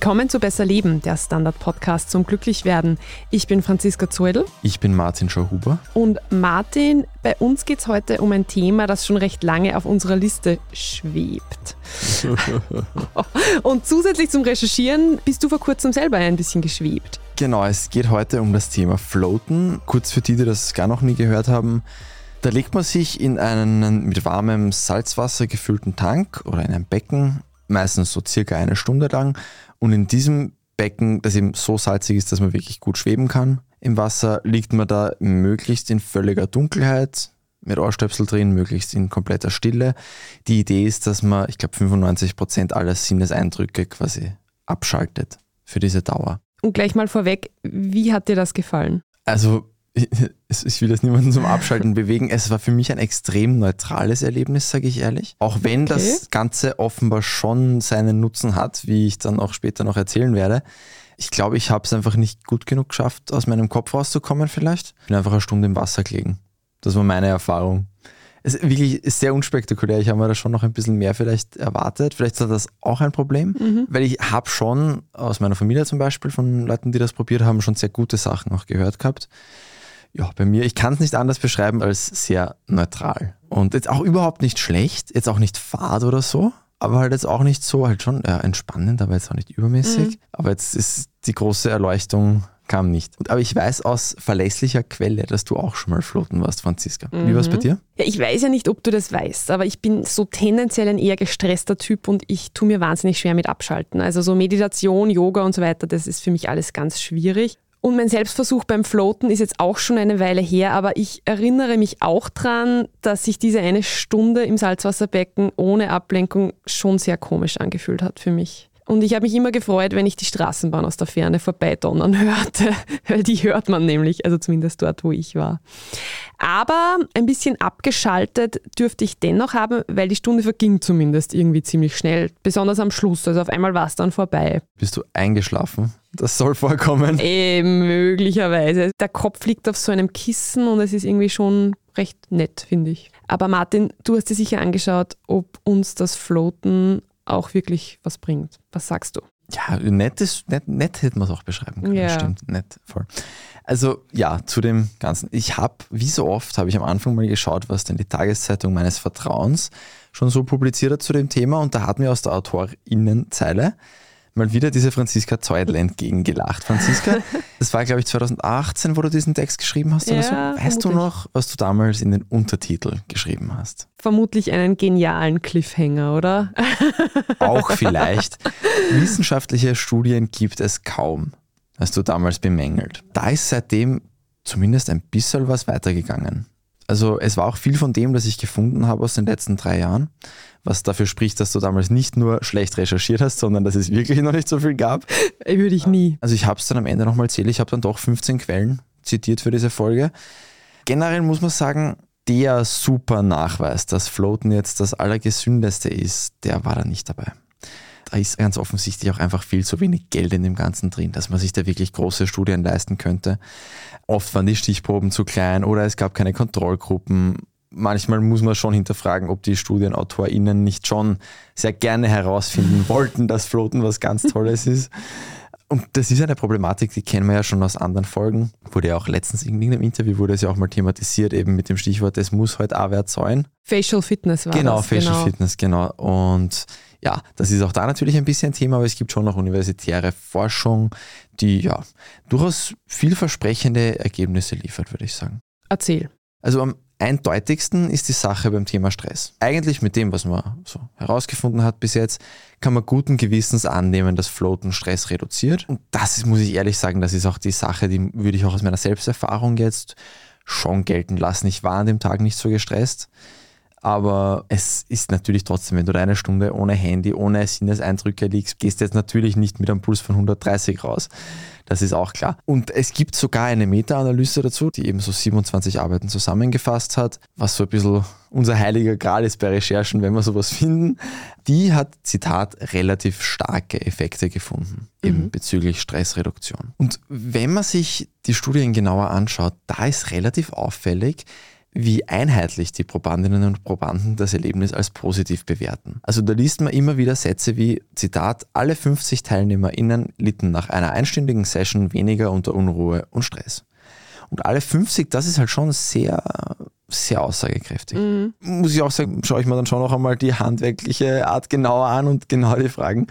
Willkommen zu Besser Leben, der Standard-Podcast zum Glücklichwerden. Ich bin Franziska Zoedl. Ich bin Martin Schauhuber. Und Martin, bei uns geht es heute um ein Thema, das schon recht lange auf unserer Liste schwebt. Und zusätzlich zum Recherchieren bist du vor kurzem selber ein bisschen geschwebt. Genau, es geht heute um das Thema Floaten. Kurz für die, die das gar noch nie gehört haben. Da legt man sich in einen mit warmem Salzwasser gefüllten Tank oder in ein Becken, meistens so circa eine Stunde lang und in diesem Becken, das eben so salzig ist, dass man wirklich gut schweben kann, im Wasser liegt man da möglichst in völliger Dunkelheit, mit Ohrstöpsel drin, möglichst in kompletter Stille. Die Idee ist, dass man, ich glaube, 95% aller Sinneseindrücke quasi abschaltet für diese Dauer. Und gleich mal vorweg, wie hat dir das gefallen? Also ich will das niemanden zum Abschalten bewegen. Es war für mich ein extrem neutrales Erlebnis, sage ich ehrlich. Auch wenn okay. das Ganze offenbar schon seinen Nutzen hat, wie ich dann auch später noch erzählen werde. Ich glaube, ich habe es einfach nicht gut genug geschafft, aus meinem Kopf rauszukommen vielleicht. Ich bin einfach eine Stunde im Wasser gelegen. Das war meine Erfahrung. Es ist wirklich sehr unspektakulär. Ich habe mir da schon noch ein bisschen mehr vielleicht erwartet. Vielleicht ist das auch ein Problem, mhm. weil ich habe schon aus meiner Familie zum Beispiel von Leuten, die das probiert haben, schon sehr gute Sachen auch gehört gehabt ja, bei mir, ich kann es nicht anders beschreiben als sehr neutral. Und jetzt auch überhaupt nicht schlecht, jetzt auch nicht fad oder so, aber halt jetzt auch nicht so, halt schon ja, entspannend, aber jetzt auch nicht übermäßig. Mhm. Aber jetzt ist die große Erleuchtung kam nicht. Aber ich weiß aus verlässlicher Quelle, dass du auch schon mal floaten warst, Franziska. Mhm. Wie war es bei dir? Ja, ich weiß ja nicht, ob du das weißt, aber ich bin so tendenziell ein eher gestresster Typ und ich tue mir wahnsinnig schwer mit Abschalten. Also so Meditation, Yoga und so weiter, das ist für mich alles ganz schwierig. Und mein Selbstversuch beim Floaten ist jetzt auch schon eine Weile her, aber ich erinnere mich auch daran, dass sich diese eine Stunde im Salzwasserbecken ohne Ablenkung schon sehr komisch angefühlt hat für mich. Und ich habe mich immer gefreut, wenn ich die Straßenbahn aus der Ferne vorbeidonnern hörte, weil die hört man nämlich, also zumindest dort, wo ich war. Aber ein bisschen abgeschaltet dürfte ich dennoch haben, weil die Stunde verging zumindest irgendwie ziemlich schnell, besonders am Schluss. Also auf einmal war es dann vorbei. Bist du eingeschlafen? Das soll vorkommen. Äh, möglicherweise. Der Kopf liegt auf so einem Kissen und es ist irgendwie schon recht nett, finde ich. Aber Martin, du hast dir sicher angeschaut, ob uns das Floaten auch wirklich was bringt. Was sagst du? Ja, nett, ist, nett, nett hätte man es auch beschreiben können. Ja. Stimmt, nett, voll. Also ja, zu dem Ganzen. Ich habe, wie so oft, habe ich am Anfang mal geschaut, was denn die Tageszeitung meines Vertrauens schon so publiziert hat zu dem Thema und da hat mir aus der Autorinnenzeile mal wieder diese Franziska Zeudl entgegengelacht. Franziska, das war glaube ich 2018, wo du diesen Text geschrieben hast oder ja, so. Weißt vermutlich. du noch, was du damals in den Untertitel geschrieben hast? Vermutlich einen genialen Cliffhanger, oder? Auch vielleicht. Wissenschaftliche Studien gibt es kaum, hast du damals bemängelt. Da ist seitdem zumindest ein bisschen was weitergegangen. Also es war auch viel von dem, das ich gefunden habe aus den letzten drei Jahren, was dafür spricht, dass du damals nicht nur schlecht recherchiert hast, sondern dass es wirklich noch nicht so viel gab. Würde ich nie. Also ich habe es dann am Ende nochmal zählt, ich habe dann doch 15 Quellen zitiert für diese Folge. Generell muss man sagen, der super Nachweis, dass Floaten jetzt das Allergesündeste ist, der war da nicht dabei da ist ganz offensichtlich auch einfach viel zu wenig Geld in dem Ganzen drin, dass man sich da wirklich große Studien leisten könnte. Oft waren die Stichproben zu klein oder es gab keine Kontrollgruppen. Manchmal muss man schon hinterfragen, ob die StudienautorInnen nicht schon sehr gerne herausfinden wollten, dass Floaten was ganz Tolles ist. Und das ist eine Problematik, die kennen wir ja schon aus anderen Folgen. Wurde ja auch letztens in irgendeinem Interview wurde es ja auch mal thematisiert, eben mit dem Stichwort, es muss halt auch wert sein. Facial Fitness war genau, das. Facial genau, Facial Fitness, genau. Und ja, das ist auch da natürlich ein bisschen Thema, aber es gibt schon noch universitäre Forschung, die ja durchaus vielversprechende Ergebnisse liefert, würde ich sagen. Erzähl. Also am eindeutigsten ist die Sache beim Thema Stress. Eigentlich mit dem, was man so herausgefunden hat bis jetzt, kann man guten Gewissens annehmen, dass Floaten Stress reduziert. Und das ist, muss ich ehrlich sagen, das ist auch die Sache, die würde ich auch aus meiner Selbsterfahrung jetzt schon gelten lassen. Ich war an dem Tag nicht so gestresst. Aber es ist natürlich trotzdem, wenn du da eine Stunde ohne Handy, ohne Sinneseindrücke liegst, gehst du jetzt natürlich nicht mit einem Puls von 130 raus. Das ist auch klar. Und es gibt sogar eine Meta-Analyse dazu, die eben so 27 Arbeiten zusammengefasst hat, was so ein bisschen unser heiliger Gral ist bei Recherchen, wenn wir sowas finden. Die hat, Zitat, relativ starke Effekte gefunden, eben mhm. bezüglich Stressreduktion. Und wenn man sich die Studien genauer anschaut, da ist relativ auffällig, wie einheitlich die Probandinnen und Probanden das Erlebnis als positiv bewerten. Also da liest man immer wieder Sätze wie, Zitat, alle 50 TeilnehmerInnen litten nach einer einstündigen Session weniger unter Unruhe und Stress. Und alle 50, das ist halt schon sehr, sehr aussagekräftig. Mhm. Muss ich auch sagen, schaue ich mir dann schon noch einmal die handwerkliche Art genauer an und genau die Fragen.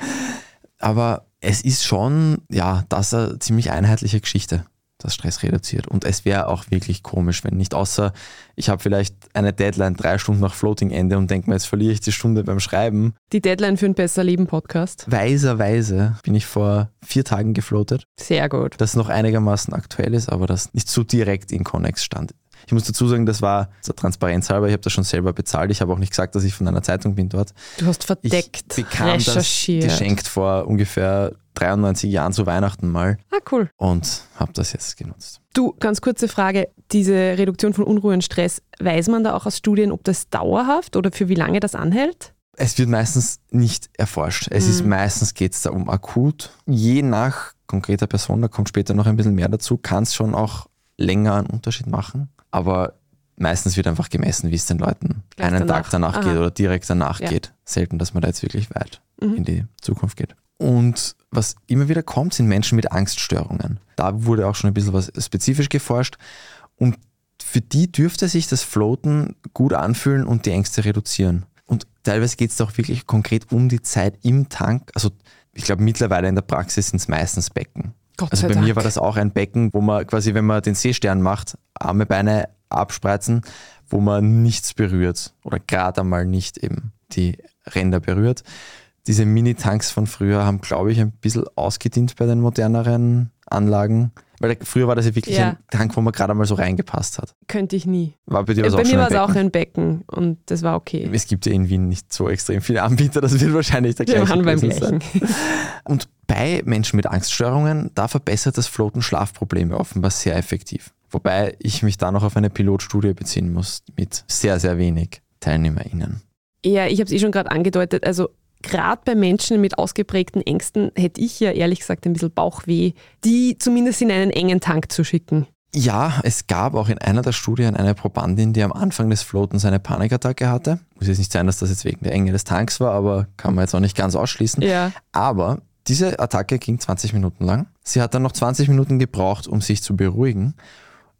Aber es ist schon, ja, das eine ziemlich einheitliche Geschichte das Stress reduziert. Und es wäre auch wirklich komisch, wenn nicht, außer ich habe vielleicht eine Deadline drei Stunden nach Floating-Ende und denke mir, jetzt verliere ich die Stunde beim Schreiben. Die Deadline für ein besser Leben Podcast. Weiserweise bin ich vor vier Tagen gefloatet. Sehr gut. Das noch einigermaßen aktuell ist, aber das nicht so direkt in Connex stand. Ich muss dazu sagen, das war zur Transparenz halber, ich habe das schon selber bezahlt. Ich habe auch nicht gesagt, dass ich von einer Zeitung bin dort. Du hast verdeckt, ich bekam recherchiert. das geschenkt vor ungefähr 93 Jahren zu Weihnachten mal. Ah, cool. Und habe das jetzt genutzt. Du, ganz kurze Frage. Diese Reduktion von Unruhe und Stress, weiß man da auch aus Studien, ob das dauerhaft oder für wie lange das anhält? Es wird meistens nicht erforscht. Es mhm. ist meistens geht es da um akut. Je nach konkreter Person, da kommt später noch ein bisschen mehr dazu, kann es schon auch länger einen Unterschied machen. Aber meistens wird einfach gemessen, wie es den Leuten Gleich einen danach. Tag danach Aha. geht oder direkt danach ja. geht. Selten, dass man da jetzt wirklich weit mhm. in die Zukunft geht. Und was immer wieder kommt, sind Menschen mit Angststörungen. Da wurde auch schon ein bisschen was spezifisch geforscht. Und für die dürfte sich das Floaten gut anfühlen und die Ängste reduzieren. Und teilweise geht es auch wirklich konkret um die Zeit im Tank. Also ich glaube mittlerweile in der Praxis sind es meistens Becken. Gott also bei Dank. mir war das auch ein Becken, wo man quasi, wenn man den Seestern macht, Arme, Beine abspreizen, wo man nichts berührt oder gerade einmal nicht eben die Ränder berührt diese Mini-Tanks von früher haben, glaube ich, ein bisschen ausgedient bei den moderneren Anlagen. Weil früher war das ja wirklich ja. ein Tank, wo man gerade mal so reingepasst hat. Könnte ich nie. War bei dir ja, bei mir war es auch ein Becken und das war okay. Es gibt ja in Wien nicht so extrem viele Anbieter, das wird wahrscheinlich der gleiche Wir beim sein. Und bei Menschen mit Angststörungen, da verbessert das Floaten Schlafprobleme offenbar sehr effektiv. Wobei ich mich da noch auf eine Pilotstudie beziehen muss mit sehr, sehr wenig TeilnehmerInnen. Ja, ich habe es eh schon gerade angedeutet. Also gerade bei Menschen mit ausgeprägten Ängsten hätte ich ja ehrlich gesagt ein bisschen Bauchweh, die zumindest in einen engen Tank zu schicken. Ja, es gab auch in einer der Studien eine Probandin, die am Anfang des Floatens eine Panikattacke hatte. Muss jetzt nicht sein, dass das jetzt wegen der Enge des Tanks war, aber kann man jetzt auch nicht ganz ausschließen. Ja. Aber diese Attacke ging 20 Minuten lang. Sie hat dann noch 20 Minuten gebraucht, um sich zu beruhigen.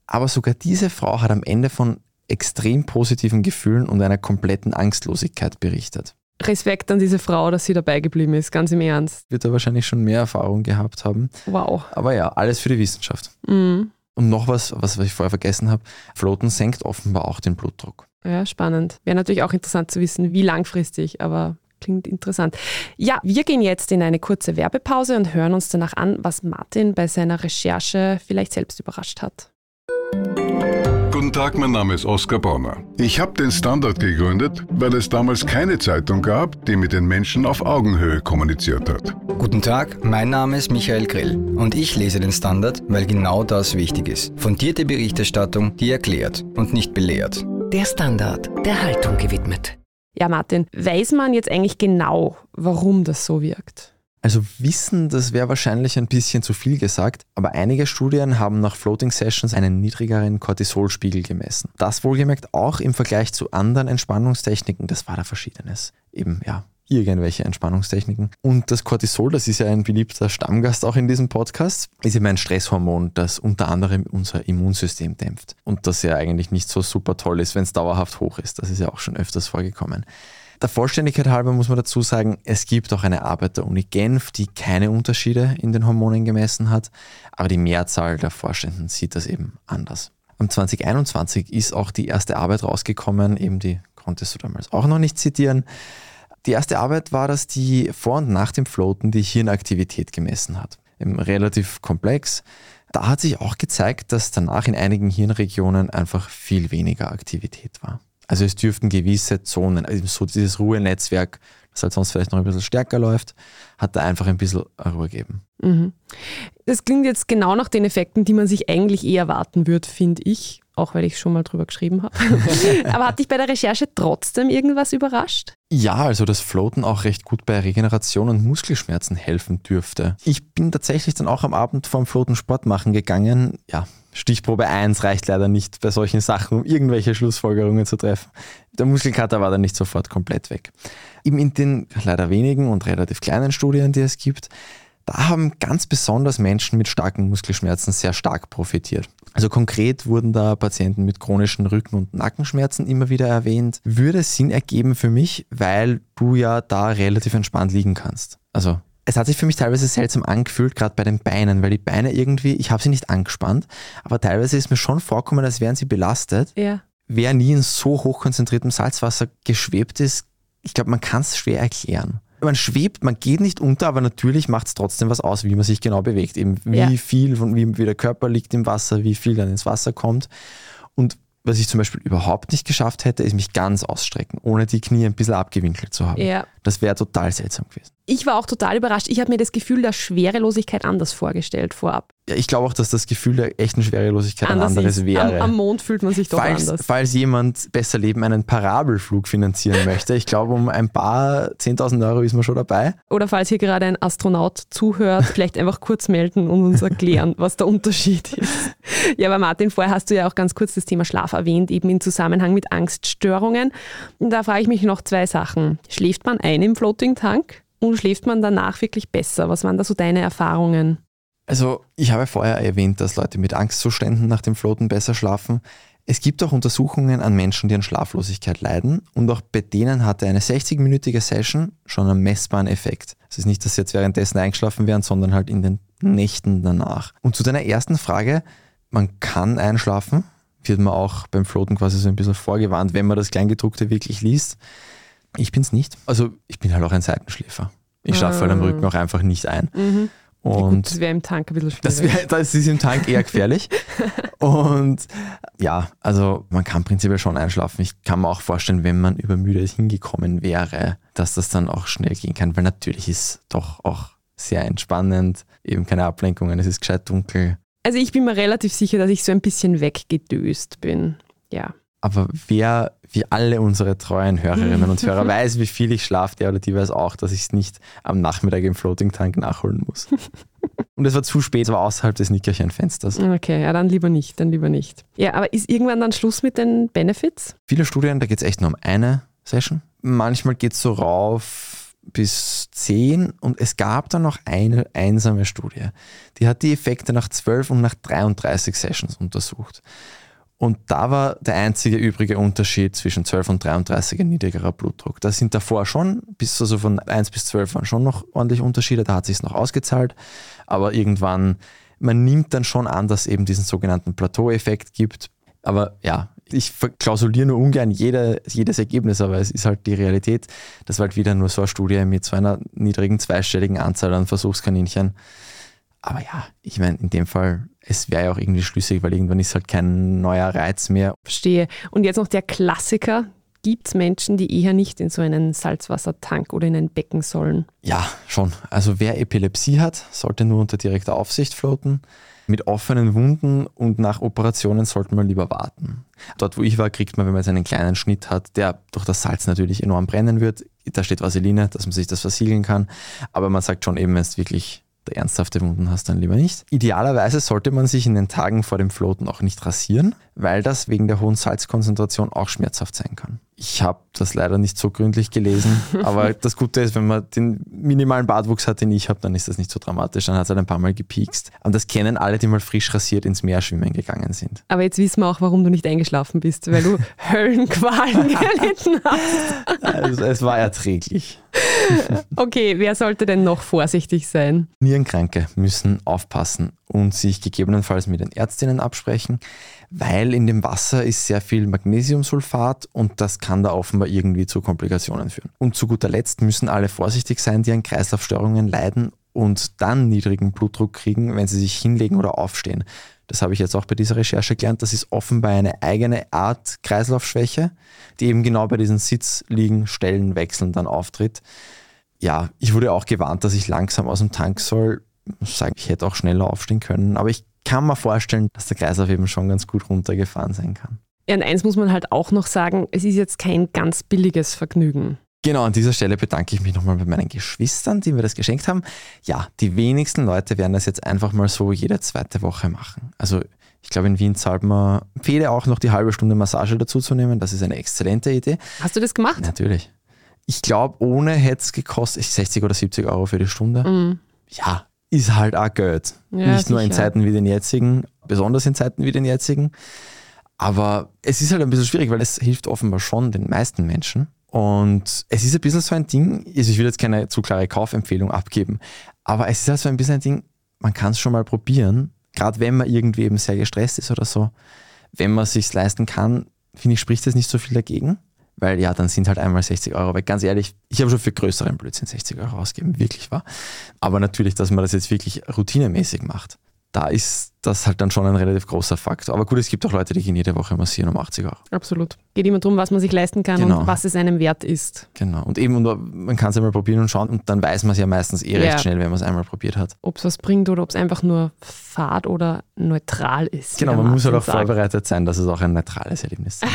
Aber sogar diese Frau hat am Ende von extrem positiven Gefühlen und einer kompletten Angstlosigkeit berichtet. Respekt an diese Frau, dass sie dabei geblieben ist, ganz im Ernst. Wird er wahrscheinlich schon mehr Erfahrung gehabt haben. Wow. Aber ja, alles für die Wissenschaft. Mhm. Und noch was, was ich vorher vergessen habe, Floaten senkt offenbar auch den Blutdruck. Ja, spannend. Wäre natürlich auch interessant zu wissen, wie langfristig, aber klingt interessant. Ja, wir gehen jetzt in eine kurze Werbepause und hören uns danach an, was Martin bei seiner Recherche vielleicht selbst überrascht hat. Guten Tag, mein Name ist Oskar Bonner. Ich habe den Standard gegründet, weil es damals keine Zeitung gab, die mit den Menschen auf Augenhöhe kommuniziert hat. Guten Tag, mein Name ist Michael Grill und ich lese den Standard, weil genau das wichtig ist. Fundierte Berichterstattung, die erklärt und nicht belehrt. Der Standard, der Haltung gewidmet. Ja, Martin, weiß man jetzt eigentlich genau, warum das so wirkt? Also Wissen, das wäre wahrscheinlich ein bisschen zu viel gesagt, aber einige Studien haben nach Floating Sessions einen niedrigeren Cortisolspiegel gemessen. Das wohlgemerkt auch im Vergleich zu anderen Entspannungstechniken, das war da verschiedenes. Eben, ja, irgendwelche Entspannungstechniken. Und das Cortisol, das ist ja ein beliebter Stammgast auch in diesem Podcast, ist eben ein Stresshormon, das unter anderem unser Immunsystem dämpft. Und das ja eigentlich nicht so super toll ist, wenn es dauerhaft hoch ist. Das ist ja auch schon öfters vorgekommen. Der Vollständigkeit halber muss man dazu sagen, es gibt auch eine Arbeit der Uni Genf, die keine Unterschiede in den Hormonen gemessen hat, aber die Mehrzahl der Forschenden sieht das eben anders. Am 2021 ist auch die erste Arbeit rausgekommen, eben die konntest du damals auch noch nicht zitieren. Die erste Arbeit war, dass die vor und nach dem Floaten die Hirnaktivität gemessen hat. Relativ komplex. Da hat sich auch gezeigt, dass danach in einigen Hirnregionen einfach viel weniger Aktivität war. Also es dürften gewisse Zonen, also so dieses Ruhenetzwerk, das halt sonst vielleicht noch ein bisschen stärker läuft, hat da einfach ein bisschen Ruhe gegeben. Mhm. Das klingt jetzt genau nach den Effekten, die man sich eigentlich eher erwarten würde, finde ich, auch weil ich schon mal drüber geschrieben habe. Aber hat dich bei der Recherche trotzdem irgendwas überrascht? Ja, also das Floaten auch recht gut bei Regeneration und Muskelschmerzen helfen dürfte. Ich bin tatsächlich dann auch am Abend vorm Floaten Sport machen gegangen. Ja, Stichprobe 1 reicht leider nicht bei solchen Sachen, um irgendwelche Schlussfolgerungen zu treffen. Der Muskelkater war dann nicht sofort komplett weg. Eben in den leider wenigen und relativ kleinen Studien, die es gibt, da haben ganz besonders Menschen mit starken Muskelschmerzen sehr stark profitiert. Also konkret wurden da Patienten mit chronischen Rücken- und Nackenschmerzen immer wieder erwähnt. Würde Sinn ergeben für mich, weil du ja da relativ entspannt liegen kannst. Also es hat sich für mich teilweise seltsam angefühlt, gerade bei den Beinen, weil die Beine irgendwie, ich habe sie nicht angespannt, aber teilweise ist mir schon vorkommen, als wären sie belastet. Ja. Wer nie in so hochkonzentriertem Salzwasser geschwebt ist, ich glaube, man kann es schwer erklären man schwebt, man geht nicht unter, aber natürlich macht es trotzdem was aus, wie man sich genau bewegt. Eben wie ja. viel, von, wie, wie der Körper liegt im Wasser, wie viel dann ins Wasser kommt. Und was ich zum Beispiel überhaupt nicht geschafft hätte, ist mich ganz ausstrecken, ohne die Knie ein bisschen abgewinkelt zu haben. Ja. Das wäre total seltsam gewesen. Ich war auch total überrascht. Ich habe mir das Gefühl der Schwerelosigkeit anders vorgestellt vorab. Ja, ich glaube auch, dass das Gefühl der echten Schwerelosigkeit anders ein anderes ist. wäre. Am, am, Mond fühlt man sich doch falls, anders. Falls jemand besser leben einen Parabelflug finanzieren möchte, ich glaube, um ein paar 10.000 Euro ist man schon dabei. Oder falls hier gerade ein Astronaut zuhört, vielleicht einfach kurz melden und uns erklären, was der Unterschied ist. Ja, aber Martin, vorher hast du ja auch ganz kurz das Thema Schlaf erwähnt, eben im Zusammenhang mit Angststörungen. Da frage ich mich noch zwei Sachen. Schläft man ein im Floating Tank? und schläft man danach wirklich besser? Was waren da so deine Erfahrungen? Also ich habe vorher erwähnt, dass Leute mit Angstzuständen nach dem Floaten besser schlafen. Es gibt auch Untersuchungen an Menschen, die an Schlaflosigkeit leiden und auch bei denen hatte eine 60-minütige Session schon einen messbaren Effekt. Es ist nicht, dass sie jetzt währenddessen eingeschlafen wären, sondern halt in den Nächten danach. Und zu deiner ersten Frage, man kann einschlafen, wird man auch beim Floaten quasi so ein bisschen vorgewarnt, wenn man das Kleingedruckte wirklich liest. Ich bin es nicht. Also ich bin halt auch ein Seitenschläfer. Ich ah. schlafe halt am Rücken auch einfach nicht ein. Mhm. Und das wäre im Tank ein bisschen schwierig. Das, wär, das ist im Tank eher gefährlich. und ja, also man kann prinzipiell schon einschlafen. Ich kann mir auch vorstellen, wenn man übermüdet hingekommen wäre, dass das dann auch schnell gehen kann, weil natürlich ist doch auch sehr entspannend, eben keine Ablenkungen, es ist gescheit dunkel. Also ich bin mir relativ sicher, dass ich so ein bisschen weggedöst bin. Ja. Aber wer, wie alle unsere treuen Hörerinnen und Hörer, weiß, wie viel ich schlafe, der oder die weiß auch, dass ich es nicht am Nachmittag im Floating Tank nachholen muss. Und es war zu spät, es war außerhalb des Nickerchenfensters. Okay, ja, dann lieber nicht, dann lieber nicht. Ja, aber ist irgendwann dann Schluss mit den Benefits? Viele Studien, da geht es echt nur um eine Session. Manchmal geht es so rauf bis 10 und es gab dann noch eine einsame Studie. Die hat die Effekte nach 12 und nach 33 Sessions untersucht. Und da war der einzige übrige Unterschied zwischen 12 und 33 ein niedrigerer Blutdruck. Da sind davor schon, bis also von 1 bis 12 waren schon noch ordentlich Unterschiede, da hat sich noch ausgezahlt. Aber irgendwann, man nimmt dann schon an, dass es eben diesen sogenannten Plateau-Effekt gibt. Aber ja, ich klausuliere nur ungern jede, jedes Ergebnis, aber es ist halt die Realität. Das war halt wieder nur so eine Studie mit so einer niedrigen zweistelligen Anzahl an Versuchskaninchen. Aber ja, ich meine, in dem Fall, es wäre ja auch irgendwie schlüssig, weil irgendwann ist halt kein neuer Reiz mehr. Verstehe. Und jetzt noch der Klassiker. Gibt es Menschen, die eher nicht in so einen Salzwassertank oder in ein Becken sollen? Ja, schon. Also wer Epilepsie hat, sollte nur unter direkter Aufsicht floaten. Mit offenen Wunden und nach Operationen sollte man lieber warten. Dort, wo ich war, kriegt man, wenn man jetzt einen kleinen Schnitt hat, der durch das Salz natürlich enorm brennen wird. Da steht Vaseline, dass man sich das versiegeln kann. Aber man sagt schon eben, wenn es wirklich ernsthafte Wunden hast, dann lieber nicht. Idealerweise sollte man sich in den Tagen vor dem Floaten auch nicht rasieren, weil das wegen der hohen Salzkonzentration auch schmerzhaft sein kann. Ich habe das leider nicht so gründlich gelesen, aber das Gute ist, wenn man den minimalen Bartwuchs hat, den ich habe, dann ist das nicht so dramatisch. Dann hat es halt ein paar Mal gepiekst. Und das kennen alle, die mal frisch rasiert ins Meer schwimmen gegangen sind. Aber jetzt wissen wir auch, warum du nicht eingeschlafen bist, weil du Höllenqualen gelitten hast. Also, es war erträglich. Okay, wer sollte denn noch vorsichtig sein? Nierenkranke müssen aufpassen und sich gegebenenfalls mit den Ärztinnen absprechen, weil in dem Wasser ist sehr viel Magnesiumsulfat und das kann da offenbar irgendwie zu Komplikationen führen. Und zu guter Letzt müssen alle vorsichtig sein, die an Kreislaufstörungen leiden und dann niedrigen Blutdruck kriegen, wenn sie sich hinlegen oder aufstehen. Das habe ich jetzt auch bei dieser Recherche gelernt. Das ist offenbar eine eigene Art Kreislaufschwäche, die eben genau bei diesen Sitzliegen, Stellen, Wechseln dann auftritt. Ja, ich wurde auch gewarnt, dass ich langsam aus dem Tank soll. Ich hätte auch schneller aufstehen können, aber ich kann mir vorstellen, dass der Kreislauf eben schon ganz gut runtergefahren sein kann. Ja, und eins muss man halt auch noch sagen, es ist jetzt kein ganz billiges Vergnügen. Genau, an dieser Stelle bedanke ich mich nochmal bei meinen Geschwistern, die mir das geschenkt haben. Ja, die wenigsten Leute werden das jetzt einfach mal so jede zweite Woche machen. Also Ich glaube, in Wien zahlt man, empfehle auch noch die halbe Stunde Massage dazu zu nehmen. Das ist eine exzellente Idee. Hast du das gemacht? Natürlich. Ich glaube, ohne hätte es gekostet 60 oder 70 Euro für die Stunde. Mhm. Ja, ist halt auch Geld. Ja, Nicht nur in sicher. Zeiten wie den jetzigen, besonders in Zeiten wie den jetzigen. Aber es ist halt ein bisschen schwierig, weil es hilft offenbar schon den meisten Menschen. Und es ist ein bisschen so ein Ding, also ich will jetzt keine zu klare Kaufempfehlung abgeben, aber es ist halt so ein bisschen ein Ding, man kann es schon mal probieren, gerade wenn man irgendwie eben sehr gestresst ist oder so. Wenn man es sich leisten kann, finde ich, spricht das nicht so viel dagegen. Weil ja, dann sind halt einmal 60 Euro weg. Ganz ehrlich, ich habe schon für größeren Blödsinn 60 Euro ausgegeben, wirklich wahr. Aber natürlich, dass man das jetzt wirklich routinemäßig macht, da ist das halt dann schon ein relativ großer Faktor. Aber gut, es gibt auch Leute, die gehen jede Woche massieren um 80 Euro. Absolut. Geht immer darum, was man sich leisten kann Genau. und was es einem wert ist. Genau. Und eben, und man kann es einmal probieren und schauen und dann weiß man es ja meistens eh recht Ja. schnell, wenn man es einmal probiert hat. Ob es was bringt oder ob es einfach nur fad oder neutral ist. Genau, man muss halt auch sagt. vorbereitet sein, dass es auch ein neutrales Erlebnis ist.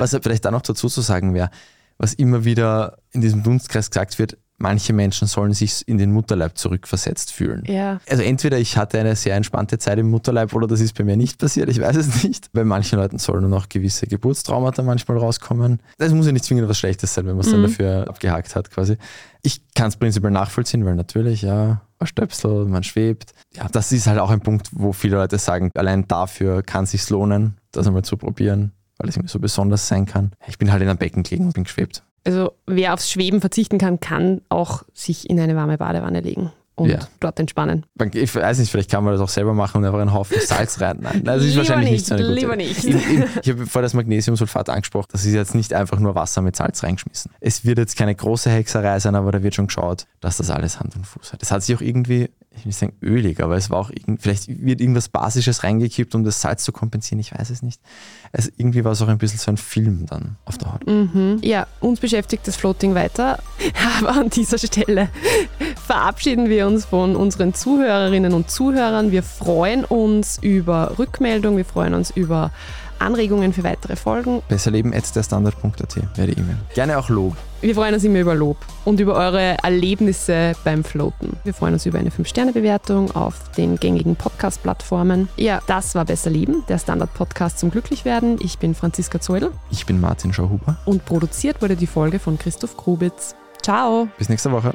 was halt vielleicht da noch dazu zu sagen wäre, was immer wieder in diesem Dunstkreis gesagt wird, manche Menschen sollen sich in den Mutterleib zurückversetzt fühlen. Ja, Also entweder ich hatte eine sehr entspannte Zeit im Mutterleib oder das ist bei mir nicht passiert, ich weiß es nicht. Bei manchen Leuten sollen nur noch gewisse Geburtstraumata manchmal rauskommen. Das muss ja nicht zwingend was Schlechtes sein, wenn man es dann dafür abgehakt hat quasi. Ich kann es prinzipiell nachvollziehen, weil natürlich, ja, ein Stöpsel, man schwebt. Ja, das ist halt auch ein Punkt, wo viele Leute sagen, allein dafür kann es sich lohnen, das einmal zu probieren, weil es irgendwie so besonders sein kann. Ich bin halt in einem Becken gelegen und bin geschwebt. Also wer aufs Schweben verzichten kann, kann auch sich in eine warme Badewanne legen und Ja. dort entspannen. Ich weiß nicht, vielleicht kann man das auch selber machen und einfach einen Haufen Salz rein. Nein, das ist Lieber wahrscheinlich nicht, so eine gute lieber nicht. In, in, ich habe vorher das Magnesiumsulfat angesprochen. Das ist jetzt nicht einfach nur Wasser mit Salz reingeschmissen. Es wird jetzt keine große Hexerei sein, aber da wird schon geschaut, dass das alles Hand und Fuß hat. Es hat sich auch irgendwie, ich will nicht sagen ölig, aber es war auch, irgend, vielleicht wird irgendwas Basisches reingekippt, um das Salz zu kompensieren. Ich weiß es nicht. Also irgendwie war es auch ein bisschen so ein Film dann auf der Haut. Ja, uns beschäftigt das Floating weiter, aber an dieser Stelle verabschieden wir uns von unseren Zuhörerinnen und Zuhörern. Wir freuen uns über Rückmeldung, wir freuen uns über Anregungen für weitere Folgen. Besserleben.derstandard.at wäre die E-Mail. Gerne auch Lob. Wir freuen uns immer über Lob und über eure Erlebnisse beim Floaten. Wir freuen uns über eine 5-Sterne-Bewertung auf den gängigen Podcast-Plattformen. Ja, das war Besser Leben, der Standard-Podcast zum Glücklichwerden. Ich bin Franziska Zeudel Ich bin Martin Schauhuber. und produziert wurde die Folge von Christoph Grubitz. Ciao! Bis nächste Woche.